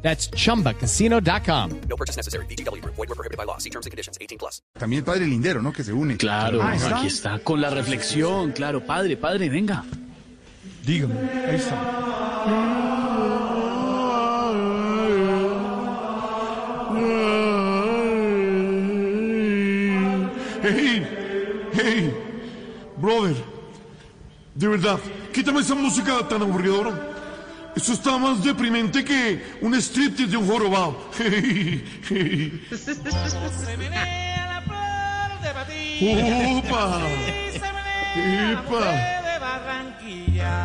That's chumbacasino.com. No purchase necessary. BGW. Void were prohibited by law. See terms and conditions. 18 plus. También Padre Lindero, ¿no? Que se une. Claro, Ah, ¿está? aquí está con la reflexión, claro, padre, padre, venga. Dígame, ahí está. Hey, hey, brother, de verdad, quítame esa música tan aburridora. Eso está más deprimente que un striptease de un jorobado. Hey, hey. ¡Opa! ¡Epa!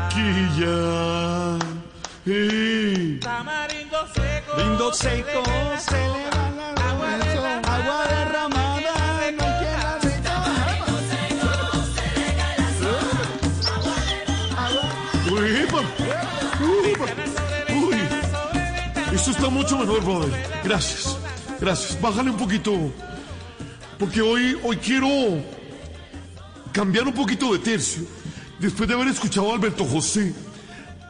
¡Quilla! ¡Hey! Lindo seco, se le va Esto está mucho mejor, brother. Gracias. Gracias. Bájale un poquito. Porque hoy, hoy quiero cambiar un poquito de tercio. Después de haber escuchado a Alberto José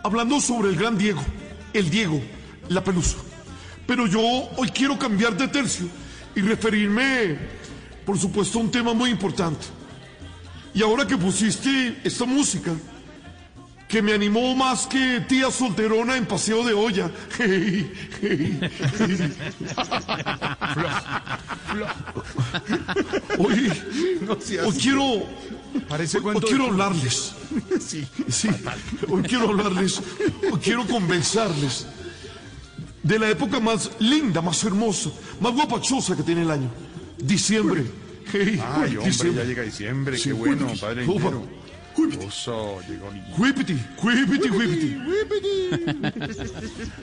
hablando sobre el gran Diego, el Diego, la pelusa. Pero yo hoy quiero cambiar de tercio y referirme, por supuesto, a un tema muy importante. Y ahora que pusiste esta música, que me animó más que tía solterona en paseo de olla. Hoy, hoy quiero, Parece hoy, hoy quiero hablarles. Sí. Sí, hoy quiero hablarles, hoy quiero convencerles de la época más linda, más hermosa, más guapachosa que tiene el año. Diciembre. Hey, Ay, hombre, diciembre. ya llega diciembre, Sí, qué bueno. Padre Ni... Whippity, whippity, whippity.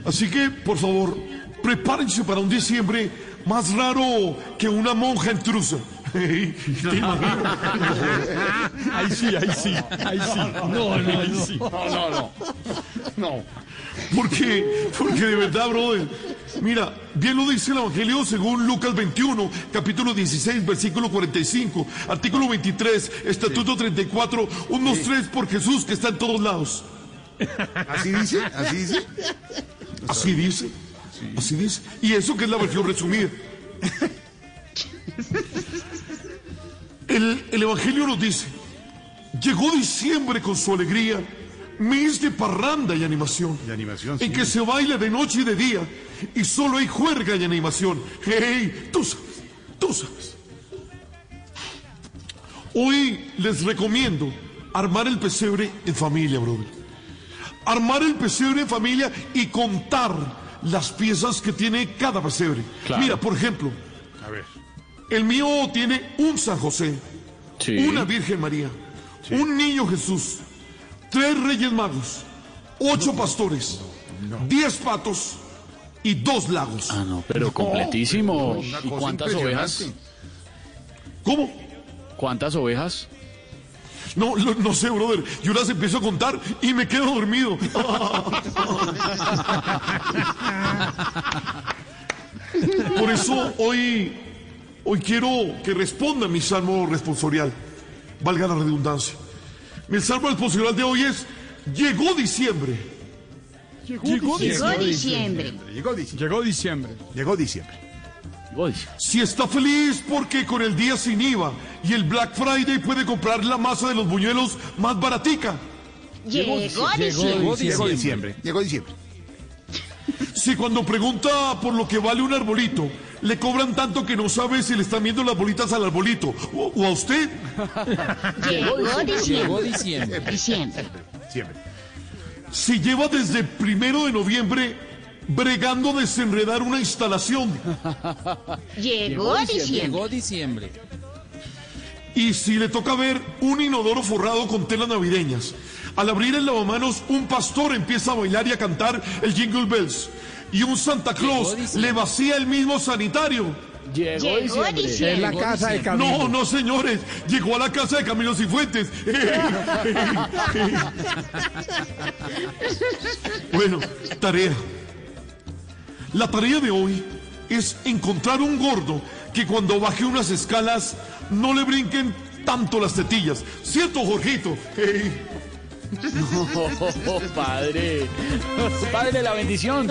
Así que, por favor, prepárense para un diciembre más raro que una monja intrusa. ¿te? Ahí sí, ahí sí, ahí sí. No, no, ahí sí. No, no, no. No. Porque, porque de verdad, brother, mira, bien lo dice el Evangelio según Lucas 21, capítulo 16, versículo 45, artículo 23, estatuto 34, unos tres por Jesús que está en todos lados. ¿Así dice? ¿Así dice? Así dice, así dice. Y eso que es la versión resumida. El, el Evangelio nos dice, llegó diciembre con su alegría, mes de parranda y animación. Y animación, En que se baila de noche y de día, y solo hay juerga y animación. Hey, tú sabes, tú sabes. Hoy les recomiendo armar el pesebre en familia, brother. Armar el pesebre en familia y contar las piezas que tiene cada pesebre. Claro. Mira, por ejemplo, A ver. el mío tiene un San José, Sí. una Virgen María, un niño Jesús, tres Reyes Magos, ocho pastores, diez patos y dos lagos. Ah, no, pero completísimo. ¿Y cuántas ovejas? ¿Cómo? ¿Cuántas ovejas? No, lo- no sé, brother. Yo las empiezo a contar y me quedo dormido. Por eso hoy, hoy quiero que responda mi salmo responsorial. Valga la redundancia. Mi salmo responsorial de hoy es, llegó diciembre. Llegó Llegó diciembre. Llegó diciembre. Llegó diciembre. Llegó diciembre. Si está feliz porque con el día sin IVA y el Black Friday puede comprar la masa de los buñuelos más baratica. Llegó diciembre. Llegó diciembre. Llegó diciembre. Si cuando pregunta por lo que vale un arbolito, le cobran tanto que no sabe si le están viendo las bolitas al arbolito o, o a usted. Llegó diciembre. Diciembre. Siempre. Si lleva desde primero de noviembre bregando a desenredar una instalación. Llegó diciembre. diciembre. Y si le toca ver un inodoro forrado con telas navideñas. Al abrir el lavamanos, un pastor empieza a bailar y a cantar el Jingle Bells. Y un Santa Claus le vacía el mismo sanitario. Llegó Llegó diciembre. diciembre. Es la casa de Camilo. No, no, señores. Llegó a la casa de Camilo Cifuentes. bueno, tarea. La tarea de hoy es encontrar un gordo que cuando baje unas escalas no le brinquen tanto las tetillas. ¿Cierto, Jorgito? Oh, padre. Padre, la bendición.